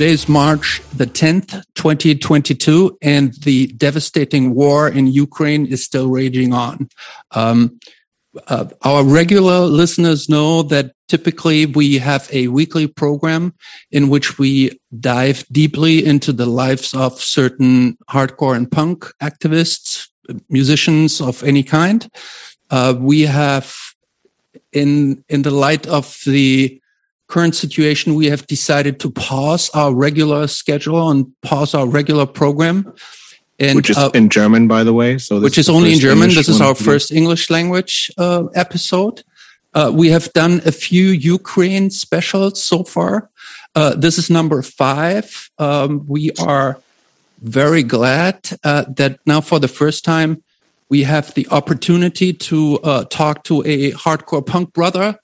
Today is March the 10th, 2022, and the devastating war in Ukraine is still raging on. Um, uh, our regular listeners know that typically we have a weekly program in which we dive deeply into the lives of certain hardcore and punk activists, musicians of any kind. Uh, we have, in in the light of the current situation, we have decided to pause our regular schedule and pause our regular program and, which is uh, in German, by the way. So which is, is only in German. English this is our first English language uh, episode. Uh, we have done a few Ukraine specials so far. Uh, this is number five. Um, we are very glad uh, that now, for the first time, we have the opportunity to uh, talk to a hardcore punk brother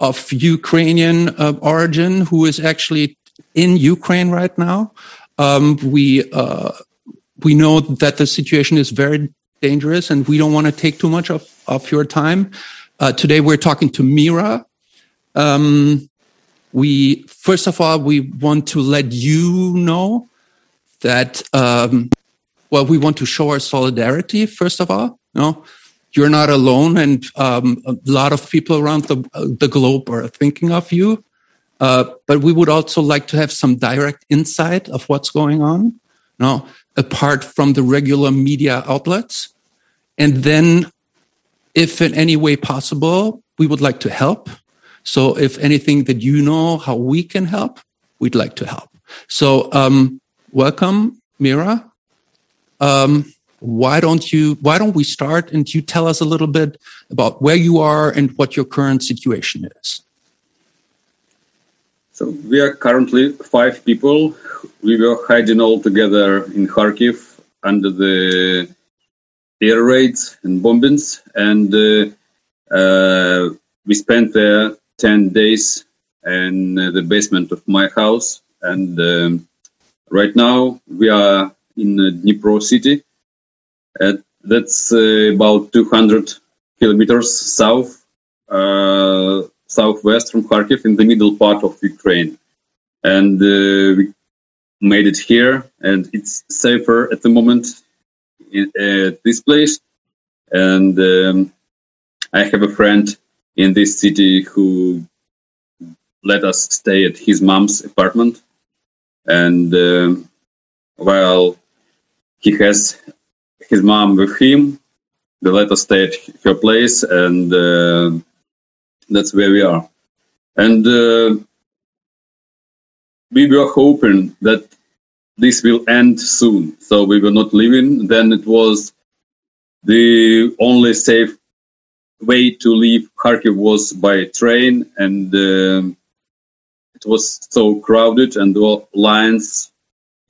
of Ukrainian origin who is actually in Ukraine right now. Um, we we know that the situation is very dangerous and we don't want to take too much of, of your time. Uh, today we're talking to Mira. Um, we, first of all, we want to let you know that, um, well, we want to show our solidarity, first of all. You know, you're not alone and um, a lot of people around the, the globe are thinking of you. Uh, but we would also like to have some direct insight of what's going on. No, apart from the regular media outlets. And then, if in any way possible, we would like to help. So, if anything that you know how we can help, we'd like to help. So, um, welcome, Mira. Um, why don't you? Why don't we start and you tell us a little bit about where you are and what your current situation is? So we are currently five people. We were hiding all together in Kharkiv under the air raids and bombings, and uh, uh, we spent there ten days in the basement of my house. And um, right now we are in Dnipro city. Uh, that's about 200 kilometers south uh, southwest from Kharkiv in the middle part of Ukraine. And uh, we made it here, and it's safer at the moment in, at this place. And um, I have a friend in this city who let us stay at his mom's apartment. And uh, while he has his mom with him, The let stayed her place and uh, that's where we are. And uh, we were hoping that this will end soon. So we were not leaving. Then it was the only safe way to leave Kharkiv was by train, and uh, it was so crowded, and the lines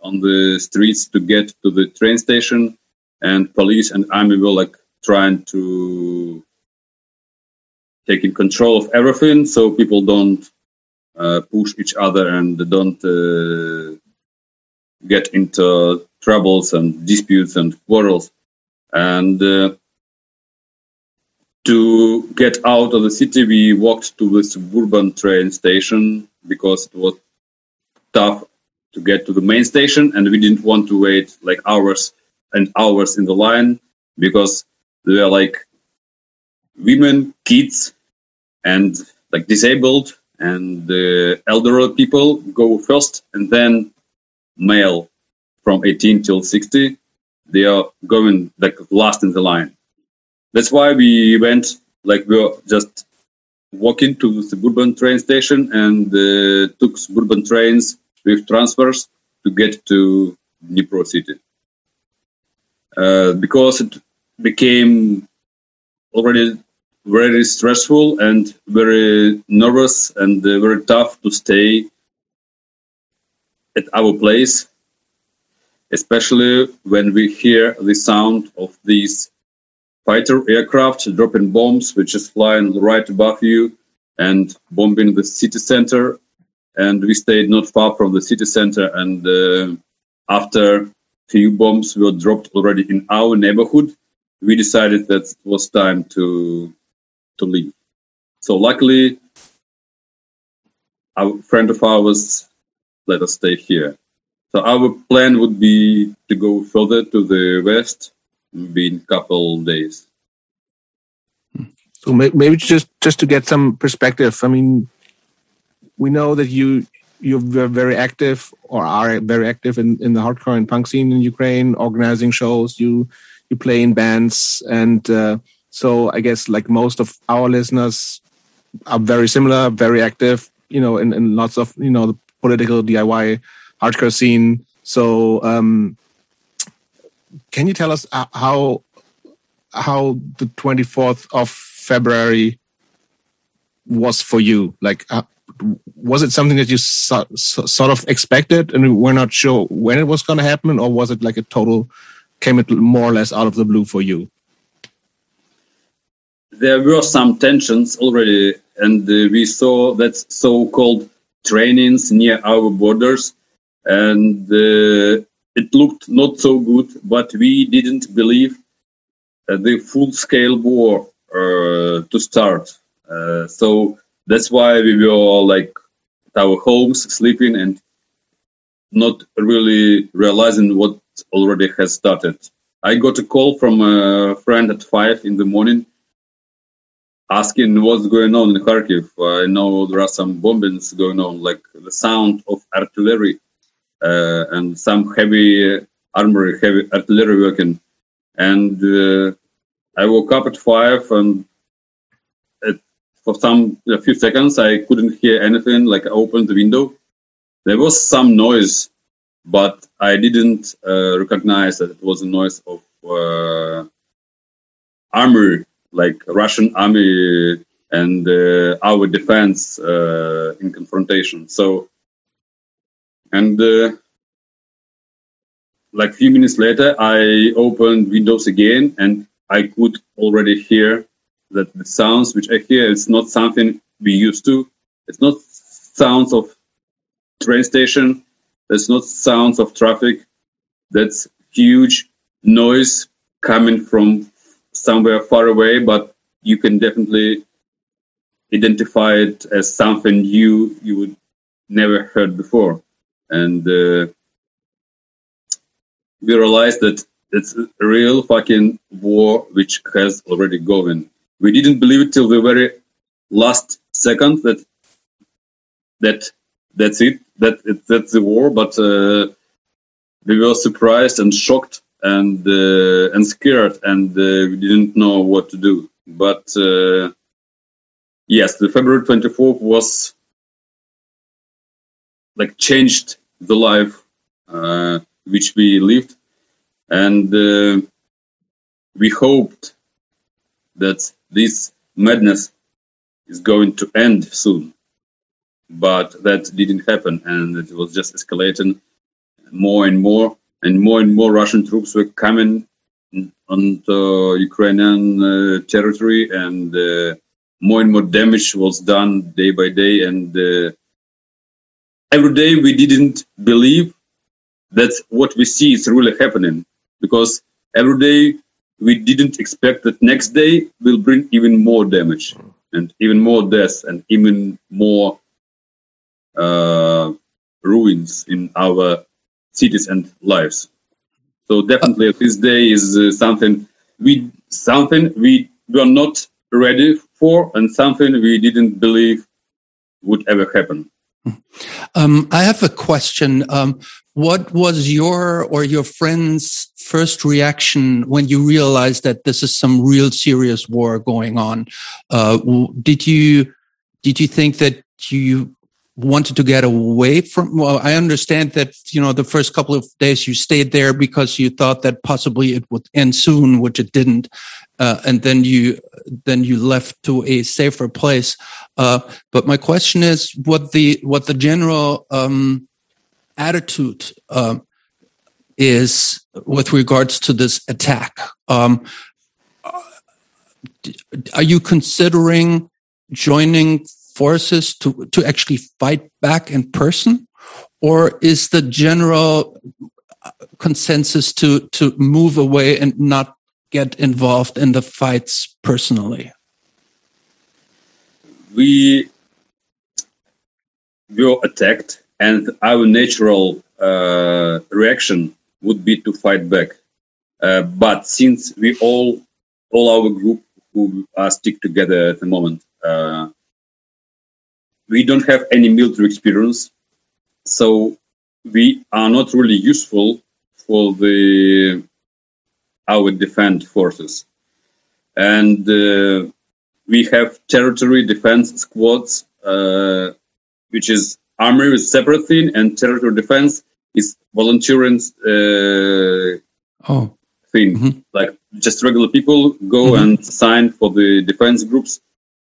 on the streets to get to the train station, and police and army were like trying to taking control of everything so people don't uh, push each other and don't uh, get into troubles and disputes and quarrels. And uh, to get out of the city, we walked to the suburban train station because it was tough to get to the main station, and we didn't want to wait like hours and hours in the line because they were like women, kids, and like disabled and the elderly people go first, and then male from 18 till 60. They are going like last in the line. That's why we went like we were just walking to the suburban train station and uh, took suburban trains with transfers to get to Dnipro city. Uh, because it became already very stressful and very nervous and uh, very tough to stay at our place, especially when we hear the sound of these fighter aircraft dropping bombs, which is flying right above you and bombing the city center. And we stayed not far from the city center. And uh, after few bombs were dropped already in our neighborhood, we decided that it was time to to leave. So luckily, a friend of ours let us stay here. So our plan would be to go further to the west, maybe in a couple days. So maybe just just to get some perspective. I mean, we know that you you're very active or are very active in, in the hardcore and punk scene in Ukraine, organizing shows. You you play in bands, and uh, so I guess like most of our listeners are very similar, very active. You know, in, in lots of you know the political DIY hardcore scene. So, um, can you tell us uh, how how the twenty fourth of February was for you? Like, uh, was it something that you so, so, sort of expected and we're not sure when it was going to happen, or was it like a total came it more or less out of the blue for you? There were some tensions already, and uh, we saw that so-called trainings near our borders, and uh, it looked not so good. But we didn't believe uh, the full-scale war uh, to start. Uh, so that's why we were like at our homes sleeping and not really realizing what already has started. I got a call from a friend at five in the morning asking what's going on in Kharkiv. I know there are some bombings going on, like the sound of artillery uh, and some heavy armory, heavy artillery working. And uh, I woke up at five and for some a few seconds I couldn't hear anything. Like I opened the window, there was some noise, but I didn't uh, recognize that it was a noise of uh, army, like Russian army and uh, our defense uh, in confrontation. So, and uh, like few minutes later, I opened Windows again and I could already hear that the sounds which I hear is not something we used to. It's not sounds of train station. It's not sounds of traffic. That's huge noise coming from somewhere far away, but you can definitely identify it as something new you would never heard before. And uh, we realized that it's a real fucking war which has already going we didn't believe it till the very last second that that that's it that it, that's the war but uh, we were surprised and shocked and uh, and scared and uh, we didn't know what to do. But uh, yes the february 24th was like changed the life uh, which we lived. And uh, we hoped that this madness is going to end soon. But that didn't happen, and it was just escalating more and more, and more and more Russian troops were coming onto Ukrainian uh, territory, and uh, more and more damage was done day by day. And uh, every day we didn't believe that what we see is really happening, because every day we didn't expect that next day will bring even more damage and even more deaths and even more uh, ruins in our cities and lives. So definitely, this day is uh, something we something we were not ready for, and something we didn't believe would ever happen. Um, I have a question. Um, what was your or your friend's first reaction when you realized that this is some real serious war going on? Uh, did you did you think that you wanted to get away from well i understand that you know the first couple of days you stayed there because you thought that possibly it would end soon which it didn't uh, and then you then you left to a safer place uh, but my question is what the what the general um, attitude uh, is with regards to this attack. Um, are you considering joining forces to, to actually fight back in person? Or is the general consensus to, to move away and not get involved in the fights personally? We were attacked and our natural uh, reaction would be to fight back. Uh, but since we all, all our group who are stick together at the moment, uh, we don't have any military experience, so we are not really useful for the our defense forces, and uh, we have territory defense squads, uh, which is army is separate thing, and territory defense is volunteering uh, oh. thing. Mm-hmm. Like just regular people go mm-hmm. and sign for the defense groups,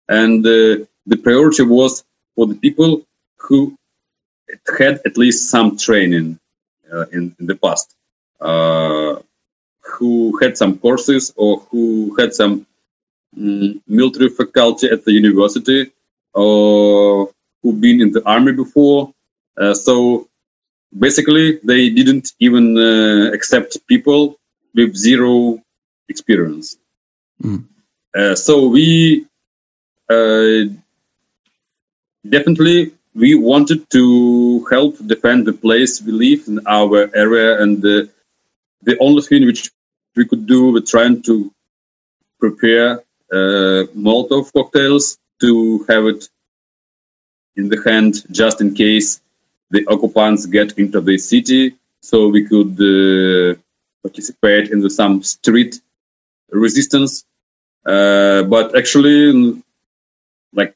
and uh, the priority was for the people who had at least some training uh, in, in, the past, uh, who had some courses or who had some um, military faculty at the university or who've been in the army before. Uh, so basically, they didn't even uh, accept people with zero experience. Mm. so we uh, definitely we wanted to help defend the place we live in our area, and the, the only thing which we could do was trying to prepare uh, Molotov cocktails to have it in the hand just in case the occupants get into the city, so we could uh, participate in the, some street resistance. Uh, but actually, like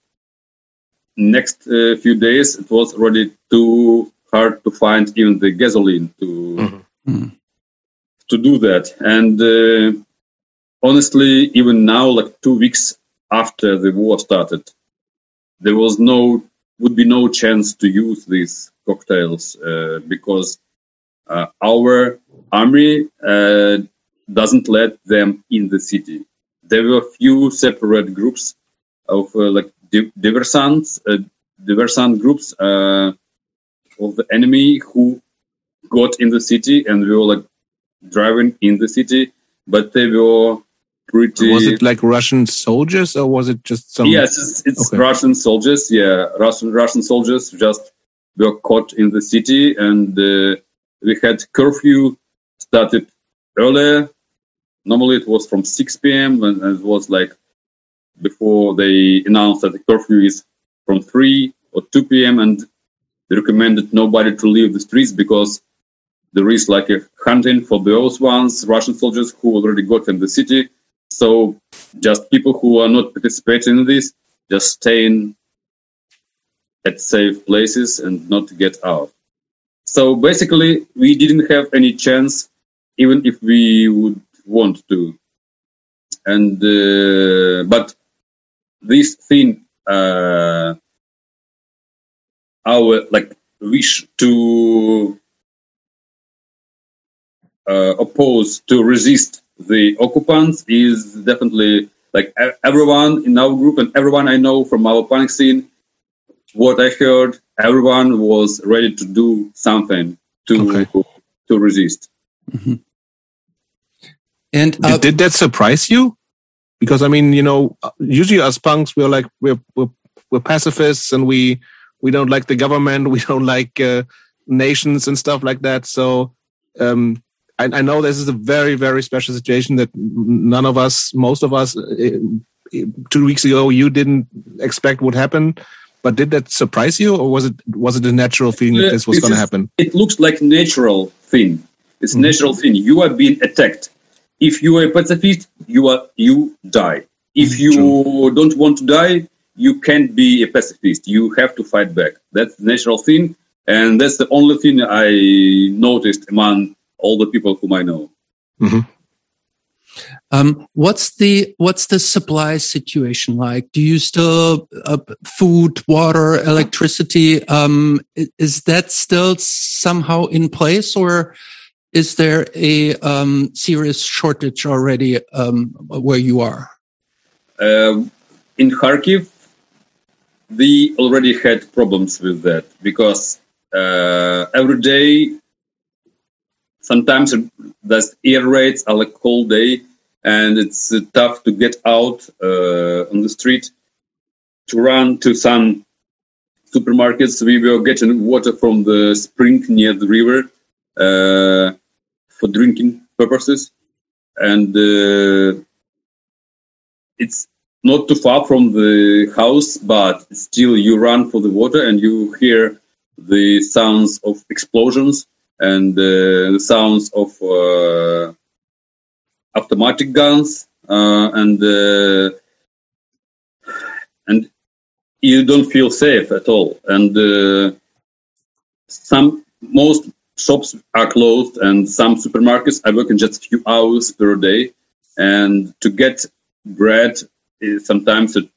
next uh, few days, it was already too hard to find even the gasoline to mm-hmm. to do that. And uh, honestly, even now, like two weeks after the war started, there was no would be no chance to use these cocktails uh, because uh, our army uh, doesn't let them in the city. There were few separate groups of uh, like diversants, uh, diversant groups uh, of the enemy who got in the city and we were like driving in the city, but they were pretty. Was it like Russian soldiers or was it just some? Yes, it's, it's okay. Russian soldiers. Yeah, Russian Russian soldiers just were caught in the city and uh, we had curfew started earlier. Normally it was from 6 p.m. and it was like before they announced that the curfew is from 3 or 2 p.m. and they recommended nobody to leave the streets because there is like a hunting for those ones, Russian soldiers who already got in the city. So just people who are not participating in this, just staying at safe places and not get out. So basically, we didn't have any chance, even if we would want to. And uh, but this thing uh, our like wish to uh, oppose to resist the occupants is definitely like everyone in our group and everyone I know from our punk scene. What I heard, everyone was ready to do something to okay. to resist. Mm-hmm. And uh, did, did that surprise you? because I mean, you know, usually as punks, we're like we're we're, we're pacifists and we we don't like the government, we don't like uh, nations and stuff like that. So um, I, I, know this is a very very special situation that none of us, most of us, uh, two weeks ago, you didn't expect would happen. But did that surprise you, or was it was it a natural thing that this was going to happen? It looks like natural thing. It's mm-hmm. natural thing. You are being attacked if you are a pacifist, you are you die. If you True. don't want to die, you can't be a pacifist. You have to fight back. That's the natural thing, and that's the only thing I noticed among all the people whom I know. Mm-hmm. Um, what's the what's the supply situation like? Do you still uh, food, water, electricity? Um, is that still somehow in place, or is there a um, serious shortage already um, where you are? Uh, in Kharkiv, we already had problems with that because uh, every day, sometimes the air raids are like whole day, and it's uh, tough to get out uh, on the street to run to some supermarkets. We were getting water from the spring near the river uh, for drinking purposes, and uh, it's not too far from the house, but still you run for the water and you hear the sounds of explosions and uh, the sounds of uh, automatic guns uh, and uh, and you don't feel safe at all. And uh, some most shops are closed and some supermarkets i work in just a few hours per day. And to get bread is sometimes it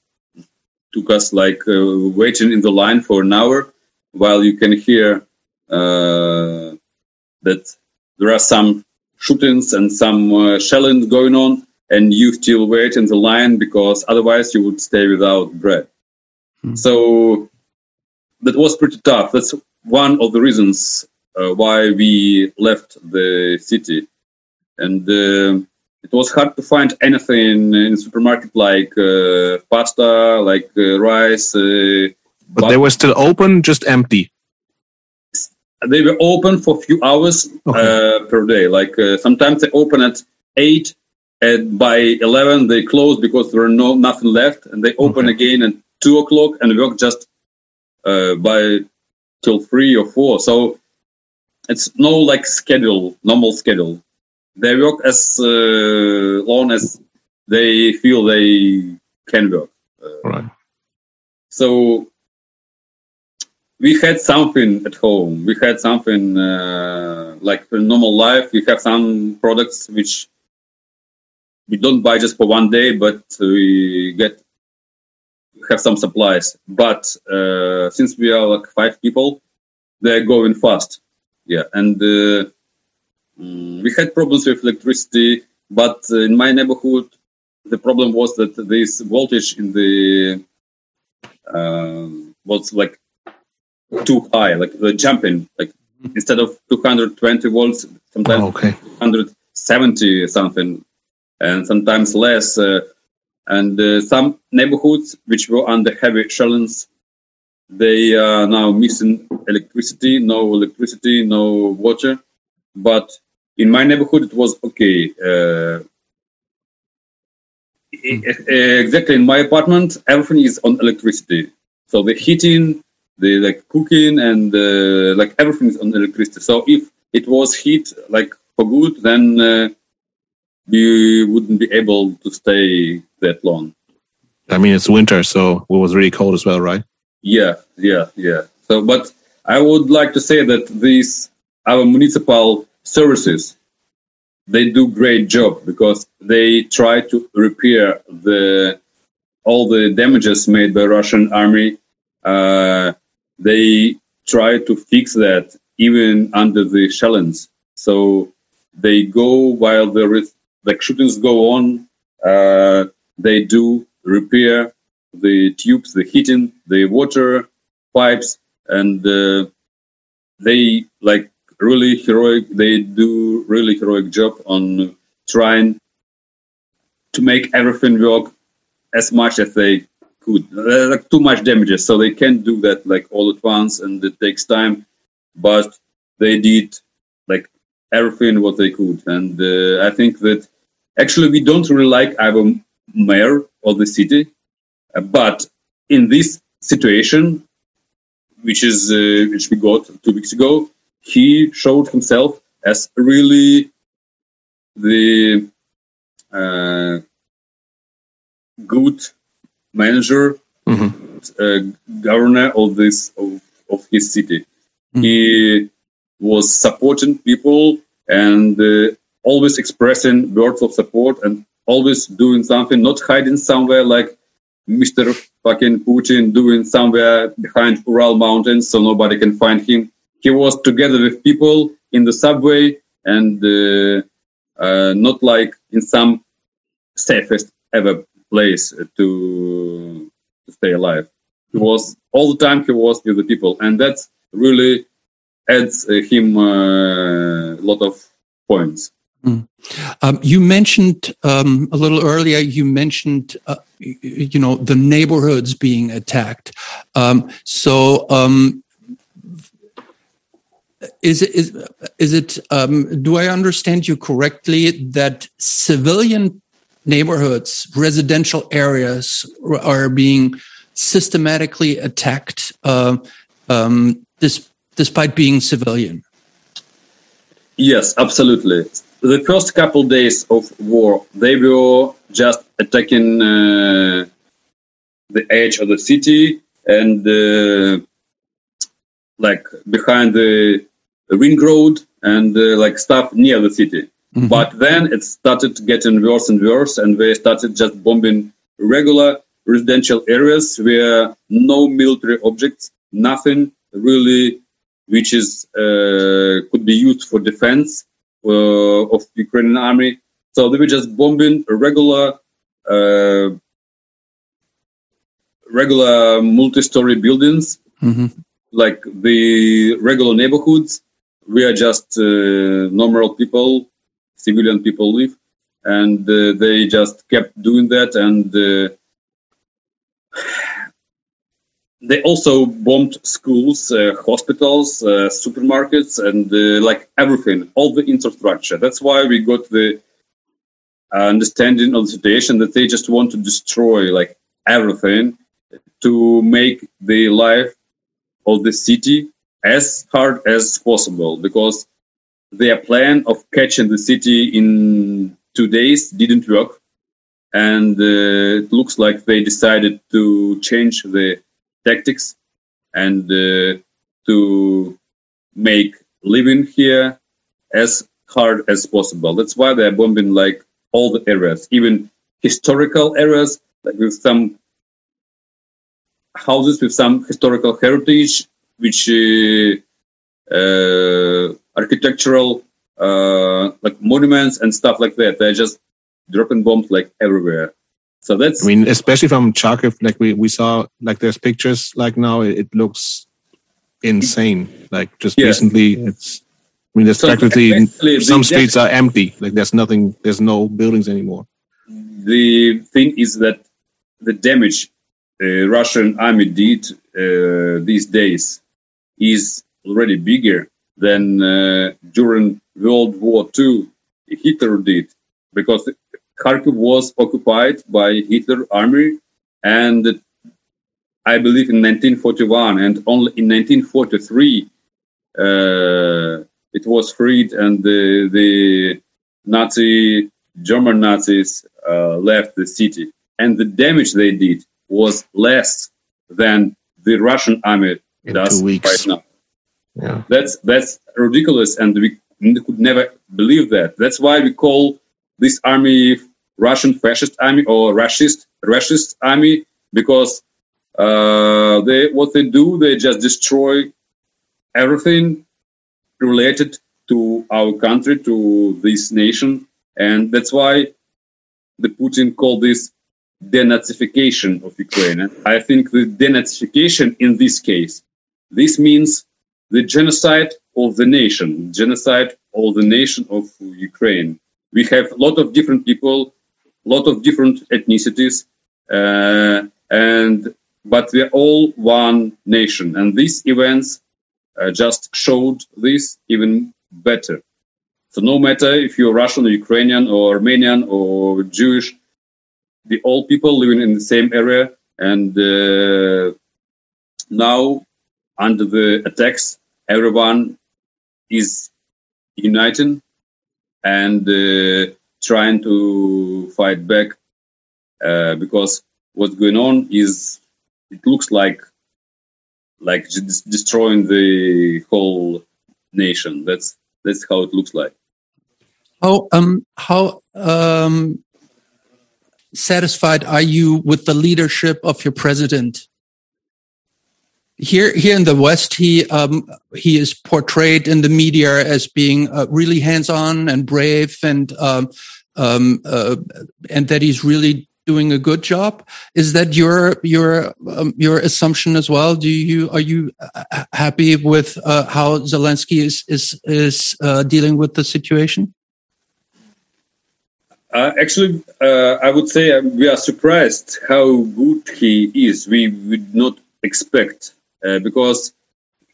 took us like uh, waiting in the line for an hour while you can hear uh, that there are some shootings and some uh, shelling going on and you still wait in the line because otherwise you would stay without bread hmm. so that was pretty tough that's one of the reasons uh, why we left the city and uh, it was hard to find anything in the supermarket like uh, pasta, like uh, rice. Uh, but they were still open, just empty. They were open for a few hours okay. Uh, per day. Like uh, sometimes they open at eight, and by eleven they close because there are no nothing left, and they open okay. again at two o'clock and work just uh, by till three or four. So it's no like schedule, normal schedule they work as uh, long as they feel they can work. Uh, right. So we had something at home. We had something uh, like a normal life. We have some products which we don't buy just for one day, but we get have some supplies. But uh, since we are like five people, they're going fast. Yeah, and uh, Mm, we had problems with electricity, but in my neighborhood, the problem was that this voltage in the uh, was like too high, like the jumping, like instead of 220 volts, sometimes oh, okay. 170 something, and sometimes less. Uh, and uh, some neighborhoods which were under heavy shellings, they are now missing electricity, no electricity, no water. But in my neighborhood, it was okay. Uh, exactly in my apartment, everything is on electricity. So the heating, the like cooking, and uh, like everything is on electricity. So if it was heat like for good, then uh, we wouldn't be able to stay that long. I mean, it's winter, so it was really cold as well, right? Yeah, yeah, yeah. So, but I would like to say that these our municipal services they do great job because they try to repair the all the damages made by Russian army. Uh, they try to fix that even under the shellings. So they go while is like shootings go on. Uh, they do repair the tubes, the heating, the water pipes, and uh, they like really heroic. They do really heroic job on trying to make everything work as much as they could. Like too much damages, so they can't do that like all at once, and it takes time. But they did like everything what they could, and uh, I think that actually we don't really like our mayor of the city, uh, but in this situation, which is uh, which we got two weeks ago, he showed himself as really the uh, good manager, mm-hmm. uh, governor of this of, of his city. Mm-hmm. He was supporting people and uh, always expressing words of support and always doing something, not hiding somewhere like Mr. fucking Putin doing somewhere behind Ural mountains so nobody can find him he was together with people in the subway and uh, uh, not like in some safest ever place to, to stay alive. He was all the time he was with the people, and that really adds uh, him a lot of points. Mm. Um, you mentioned um, a little earlier. You mentioned, uh, you know, the neighborhoods being attacked. Um, so, um, is it is, is it? Um, do I understand you correctly that civilian neighborhoods, residential areas, are being systematically attacked, uh, um, despite being civilian? Yes, absolutely the first couple days of war, they were just attacking uh, the edge of the city and uh, like behind the ring road and uh, like stuff near the city. Mm-hmm. But then it started getting worse and worse, and they started just bombing regular residential areas where no military objects, nothing really, which is uh, could be used for defense uh, of Ukrainian army. So they were just bombing regular, uh, regular multi-story buildings, mm-hmm. like the regular neighborhoods. We are just uh, normal people, civilian people live, and uh, they just kept doing that and. Uh, they also bombed schools, uh, hospitals, uh, supermarkets, and uh, like everything, all the infrastructure. That's why we got the understanding of the situation that they just want to destroy like everything to make the life of the city as hard as possible because their plan of catching the city in two days didn't work and uh, it looks like they decided to change the tactics and uh, to make living here as hard as possible. That's why they're bombing like all the areas, even historical areas, like with some houses with some historical heritage, which uh, uh, architectural uh, like monuments and stuff like that. They're just dropping bombs like everywhere. So that's. I mean, especially from Charkiv, like we, we saw, like there's pictures like now, it, it looks insane. Like just yeah. recently, it's. I mean, there's so practically some streets are empty. Like there's nothing, there's no buildings anymore. The thing is that the damage the Russian army did uh, these days is already bigger than uh, during World War II Hitler did, because Kharkiv was occupied by Hitler army, and I believe in 1941, and only in 1943 uh, it was freed, and the, the Nazi German Nazis uh, left the city, and the damage they did was less than the Russian army in does right now. Yeah. That's that's ridiculous, and we could never believe that. That's why we call this army Russian fascist army or Russist Russist army because uh, they what they do they just destroy everything related to our country to this nation and that's why the Putin called this denazification of Ukraine. And I think the denazification in this case this means the genocide of the nation, genocide of the nation of Ukraine we have a lot of different people, a lot of different ethnicities, uh, and but we're all one nation. And these events uh, just showed this even better. So no matter if you're Russian or Ukrainian or Armenian or Jewish, we all people living in the same area. And uh, now, under the attacks, everyone is united and uh, trying to fight back uh, because what's going on is it looks like like destroying the whole nation. That's that's how it looks like. How um how um satisfied are you with the leadership of your president? Here here in the West, he um, he is portrayed in the media as being uh, really hands on and brave, and um, um, uh, and that he's really doing a good job. Is that your your um, your assumption as well? Do you are you uh, happy with uh, how Zelensky is is is uh, dealing with the situation? Uh, actually, uh, I would say uh, we are surprised how good he is. We would not expect uh, because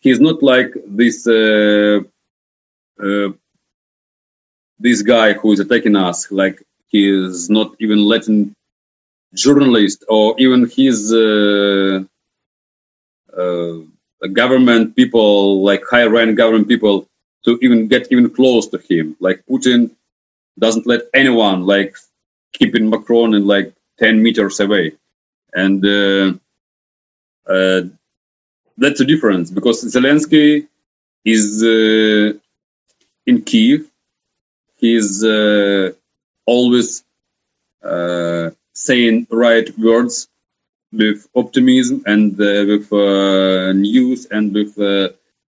he's not like this uh, uh, this guy who is attacking us. Like he is not even letting journalists or even his government people, like high rank government people, to even get even close to him. Like Putin doesn't let anyone like keeping Macron in like 10 meters away. And uh, uh, that's the difference because Zelensky is uh, in Kiev. He's uh, always uh, saying right words with optimism and uh, with news and with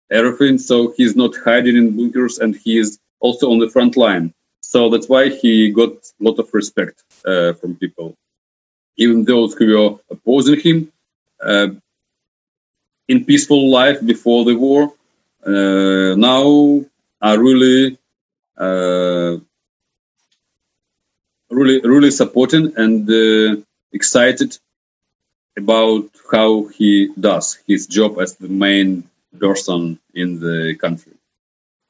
everything. So he's not hiding in bunkers and he is also on the front line. So that's why he got a lot of respect uh, from people. Even those who were opposing him uh, in peaceful life before the war, uh, now are really, uh, really, really supporting and uh, excited about how he does his job as the main person in the country.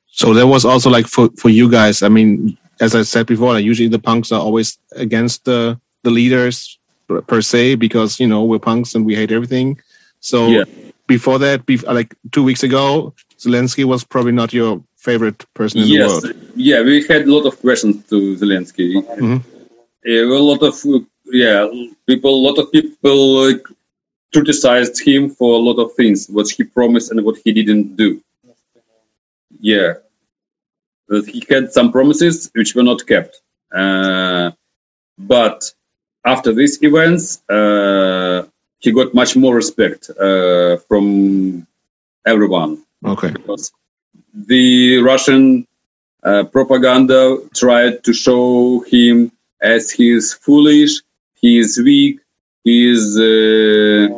So there was also like for, for you guys, I mean, as I said before, like usually the punks are always against the, the leaders per se because, you know, we're punks and we hate everything. So yeah. Before that, like two weeks ago, Zelensky was probably not your favorite person in yes. the world. Yeah, we had a lot of questions to Zelensky. Mm-hmm. a lot of, yeah, people, a lot of people like, criticized him for a lot of things, what he promised and what he didn't do. Yeah. That he had some promises which were not kept. Uh, but after these events, uh, he got much more respect uh, from everyone. Okay. Because the Russian uh, propaganda tried to show him as he is foolish, he is weak, he is uh,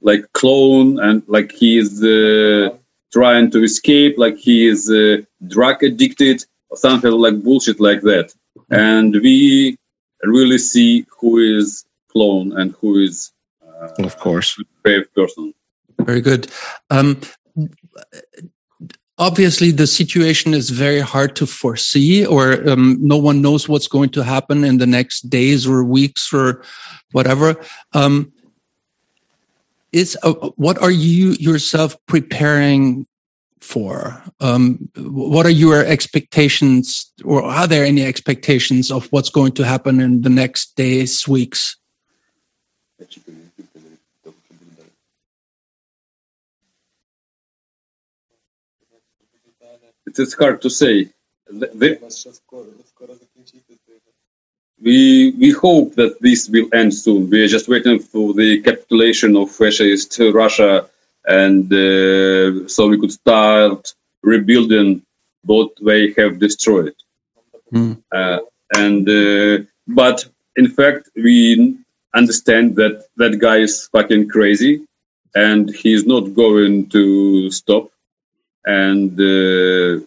like clone and like he is uh, trying to escape, like he is uh, drug addicted or something like bullshit like that. And we really see who is clone and who is, of course, brave person. Very good. Um, obviously the situation is very hard to foresee or um, no one knows what's going to happen in the next days or weeks or whatever um, is uh, what are you yourself preparing for um, what are your expectations or are there any expectations of what's going to happen in the next days weeks it is hard to say. we we hope that this will end soon. We are just waiting for the capitulation of fascist Russia, and uh, so we could start rebuilding what they have destroyed. Mm. Uh, and uh, but in fact, we understand that that guy is fucking crazy, and he's not going to stop and uh,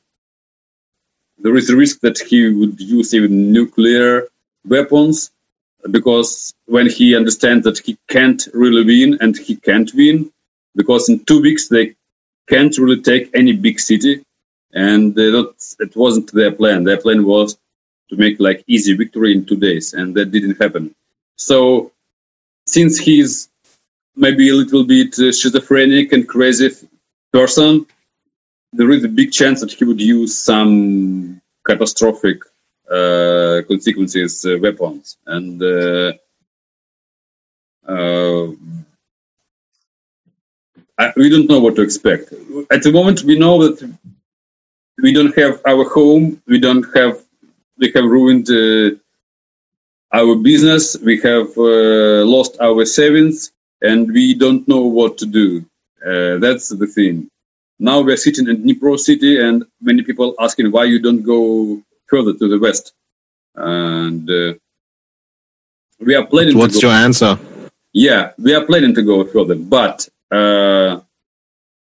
there is a risk that he would use even nuclear weapons because when he understands that he can't really win and he can't win because in two weeks they can't really take any big city and not, it wasn't their plan. Their plan was to make like easy victory in two days and that didn't happen. So since he's maybe a little bit schizophrenic and crazy person there is a big chance that he would use some catastrophic uh, consequences uh, weapons. And uh, uh, I, we don't know what to expect. At the moment we know that we don't have our home we don't have we have ruined uh, our business we have uh, lost our savings and we don't know what to do. That's the thing now we're sitting in Dnipro city, and many people asking why you don't go further to the west. And uh, we are planning. What's your answer? Yeah, we are planning to go further, but uh,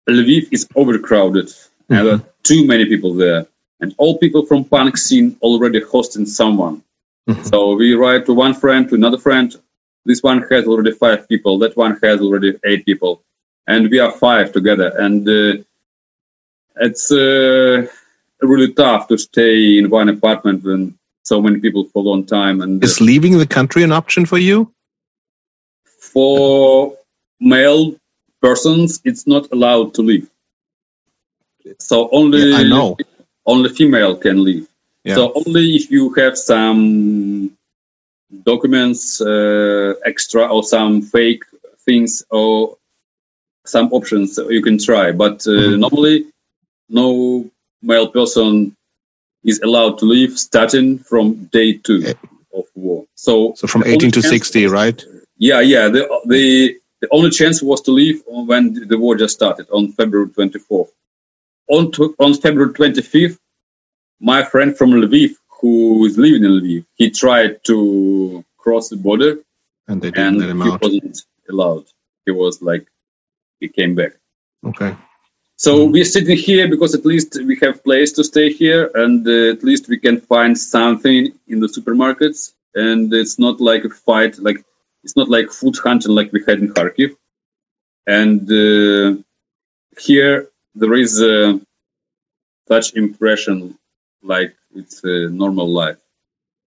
Lviv is overcrowded, mm-hmm. and there are too many people there, and all people from punk scene already hosting someone. Mm-hmm. So we write to one friend, to another friend. This one has already five people. That one has already eight people, and we are five together. And uh, it's uh, really tough to stay in one apartment when so many people for a long time. And is leaving the country an option for you? For male persons, it's not allowed to leave. So only yeah, I know. only female can leave. Yeah. So only if you have some documents uh, extra or some fake things or some options you can try. But uh, mm-hmm. normally, no male person is allowed to leave starting from day two eh. of war. So, so from 18 to 60, right? Yeah, yeah. The, the, the only chance was to leave when the war just started on February 24th. On, to, on February 25th, my friend from Lviv, who is living in Lviv, he tried to cross the border, and they didn't let him he out. wasn't allowed. He was like, he came back. Okay. So we're sitting here because at least we have place to stay here, and uh, at least we can find something in the supermarkets. And it's not like a fight, like it's not like food hunting like we had in Kharkiv. And uh, here there is uh, such impression like it's a normal life.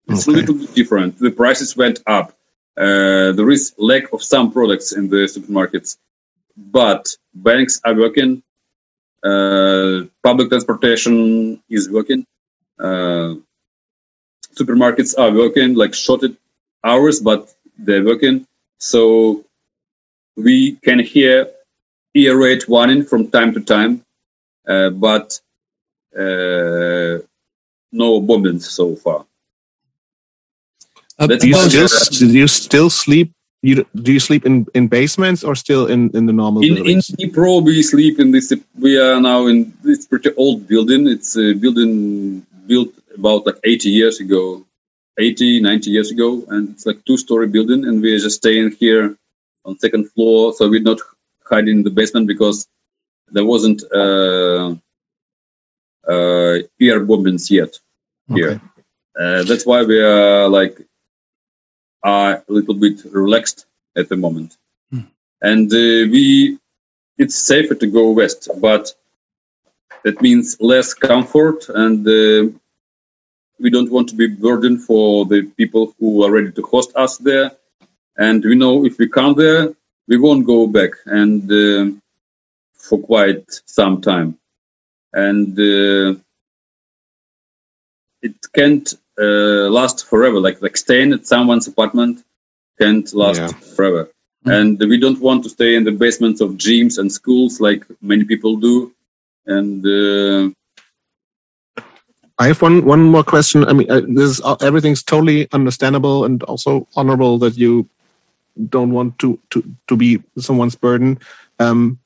It's okay. a little bit different. The prices went up. Uh, there is lack of some products in the supermarkets, but banks are working. Uh, public transportation is working. Uh, supermarkets are working like shorted hours, but they're working. So we can hear ear rate warning from time to time, uh, but uh, no bombings so far. Uh, do you still do you still sleep? You do you sleep in, in basements or still in, in the normal in, buildings? In Dnipro, we sleep in this. We are now in this pretty old building. It's a building built about like 80 years ago, 80, 90 years ago, and it's like two story building. And we're just staying here on second floor, so we're not hiding in the basement because there wasn't uh, uh, air bombings yet here. Okay. Uh, that's why we are like are a little bit relaxed at the moment, hmm. and uh, we it's safer to go west, but that means less comfort, and uh, we don't want to be burden for the people who are ready to host us there. And we know if we come there, we won't go back, and uh, for quite some time, and uh, it can't uh, last forever. Like like staying at someone's apartment can't last yeah. forever. Mm-hmm. And we don't want to stay in the basements of gyms and schools like many people do. And uh, I have one one more question. I mean, uh, this uh, everything's totally understandable and also honorable that you don't want to to to be someone's burden. Um,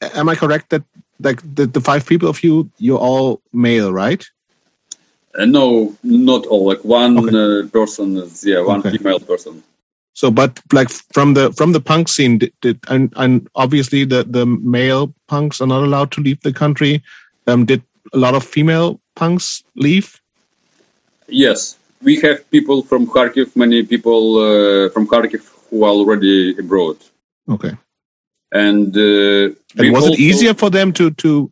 am I correct that like the, the five people of you, you're all male, right? Uh, no, not all. Like one okay. uh, person is yeah, one okay. female person. So, but like from the from the punk scene, did, did and, and obviously the the male punks are not allowed to leave the country. Um, did a lot of female punks leave? Yes, we have people from Kharkiv. Many people uh, from Kharkiv who are already abroad. Okay. And, uh, and was it easier for them to to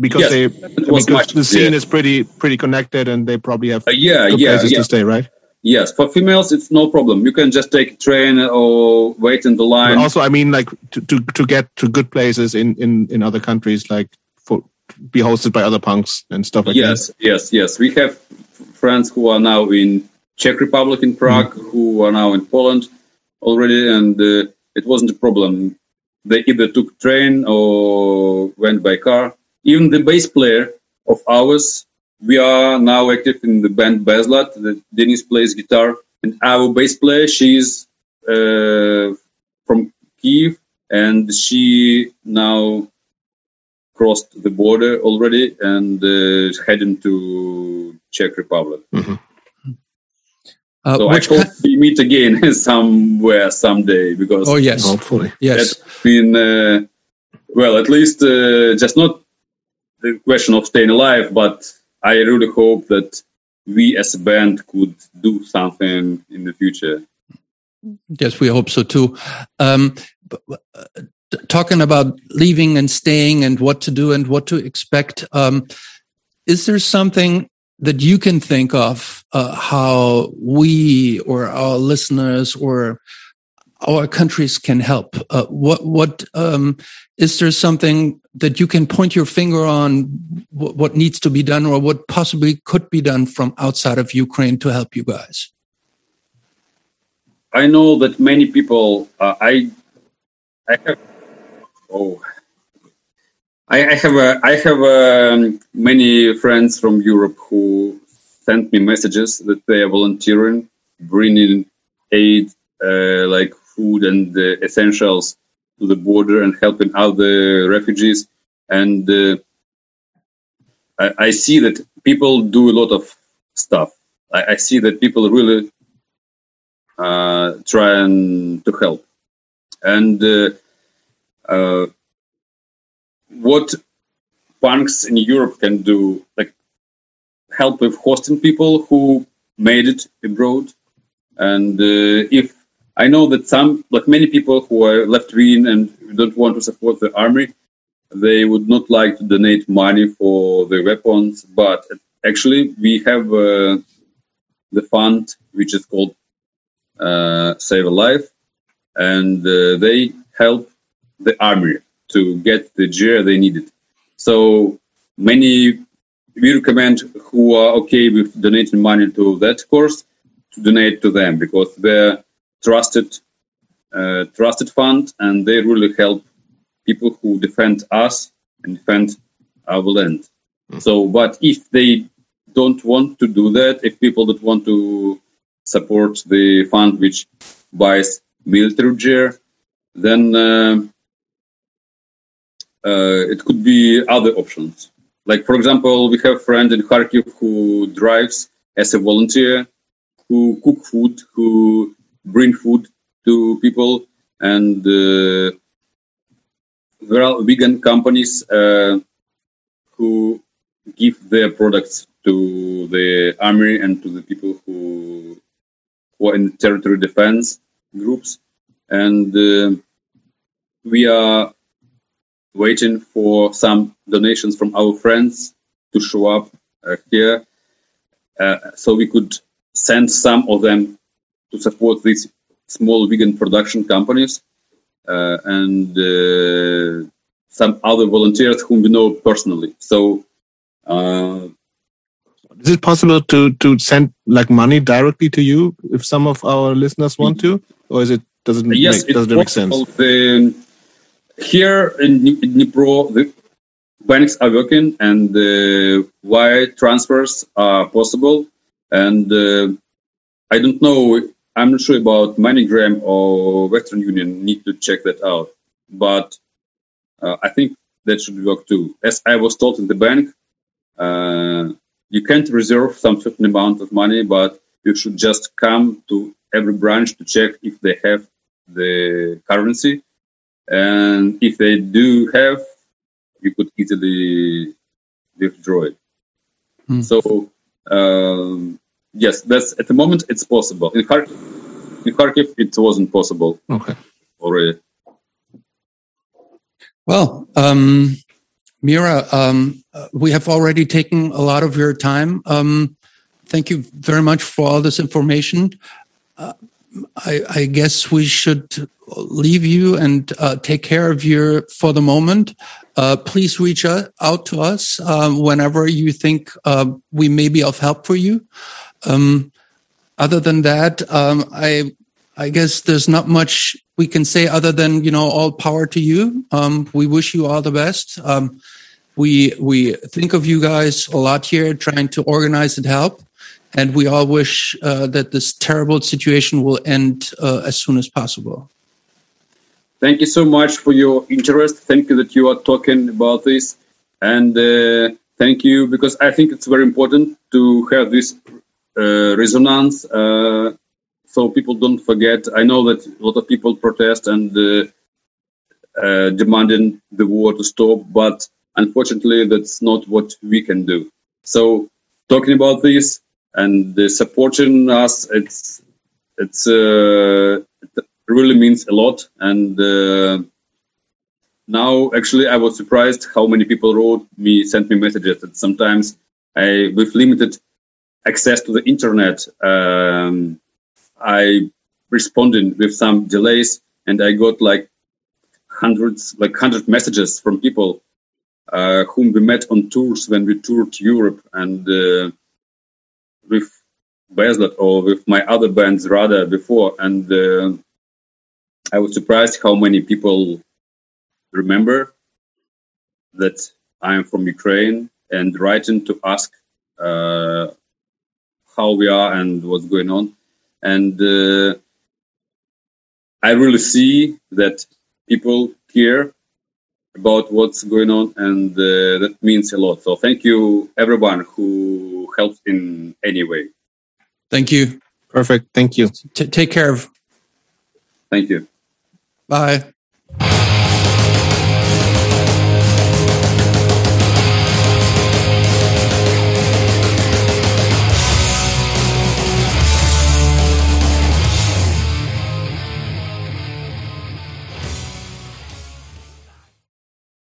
because yes, they because the scene yeah. is pretty pretty connected and they probably have uh, yeah yeah places yeah. to stay right? Yes for females it's no problem. You can just take a train or wait in the line. But also i mean like to, to to get to good places in in in other countries like for be hosted by other punks and stuff like yes, that. yes yes. Yes we have friends who are now in czech republic in prague mm. who are now in poland already and uh, it wasn't a problem. They either took train or went by car even the bass player of ours, we are now active in the band Bezlad. Denis plays guitar, and our bass player, she's uh, from Kiev, and she now crossed the border already and uh, heading to Czech Republic. Mm-hmm. Uh, so I hope we meet again somewhere someday because oh yes, hopefully yes. It's been uh, well at least uh, just not the question of staying alive, but I really hope that we as a band could do something in the future. Yes, we hope so too. Um, uh, talking about leaving and staying and what to do and what to expect, um, is there something that you can think of uh, how we or our listeners or our countries can help? Uh, what what um, is there something that you can point your finger on what, what needs to be done or what possibly could be done from outside of Ukraine to help you guys? I know that many people. Uh, I I have oh I, I have a, I have um, many friends from Europe who sent me messages that they are volunteering, bringing aid uh, like food and essentials to the border and helping out the refugees. And uh, I, I, see that people do a lot of stuff. I, I see that people really uh, try and to help. And uh, uh, what banks in Europe can do, like help with hosting people who made it abroad. And uh, if I know that some, like many people who are left wing and don't want to support the army, they would not like to donate money for the weapons. But actually, we have uh, the fund which is called uh, Save a Life, and uh, they help the army to get the gear they needed. So many we recommend who are okay with donating money to that course to donate to them because they're trusted uh, trusted fund and they really help people who defend us and defend our land. Mm. So, but if they don't want to do that, if people don't want to support the fund which buys military gear, then uh, uh, it could be other options. Like, for example, we have a friend in Kharkiv who drives as a volunteer, who cook food, who bring food to people, and uh, there are vegan companies uh, who give their products to the army and to the people who, who are in territory defense groups. And uh, we are waiting for some donations from our friends to show up uh, here, uh, so we could send some of them to support these small vegan production companies uh, and uh, some other volunteers whom we know personally. So. Uh, is it possible to, to send like money directly to you if some of our listeners want to, or is it does it yes, make, does it make sense? The, here in Dnipro, the banks are working and the wire transfers are possible. And uh, I don't know, I'm not sure about MoneyGram or Western Union, need to check that out. But uh, I think that should work too. As I was told in the bank, uh, you can't reserve some certain amount of money, but you should just come to every branch to check if they have the currency and if they do have, you could easily withdraw it. Hmm. So um, yes, that's at the moment it's possible. In Kharkiv, in Kharkiv it wasn't possible. Okay. Already. Well, um, Mira, um, we have already taken a lot of your time. Um, thank you very much for all this information. Uh, I, I, guess we should leave you and uh, take care of you for the moment. Uh, please reach out to us um, whenever you think uh, we may be of help for you. Um, other than that, um, I I guess there's not much we can say other than you know all power to you. Um, we wish you all the best. Um, we we think of you guys a lot here, trying to organize and help and we all wish uh, that this terrible situation will end uh, as soon as possible. Thank you so much for your interest. Thank you that you are talking about this, and uh, thank you because I think it's very important to have this resonance, uh, so people don't forget. I know that a lot of people protest and uh, demanding the war to stop, but unfortunately, that's not what we can do. So, talking about this and uh, supporting us. It's it's uh, it really means a lot. And uh, now, actually, I was surprised how many people wrote me, sent me messages. That sometimes I, with limited access to the internet, um, I responded with some delays, and I got like hundreds, like hundred messages from people uh, whom we met on tours when we toured Europe, and uh, with Bezlad or with my other bands rather before, and uh, I was surprised how many people remember that I am from Ukraine and writing to ask uh, how we are and what's going on. And uh, I really see that people care about what's going on, and uh, that means a lot. So thank you, everyone who helps in any way. Thank you. Perfect. Thank you. T- take care of. Thank you. Bye.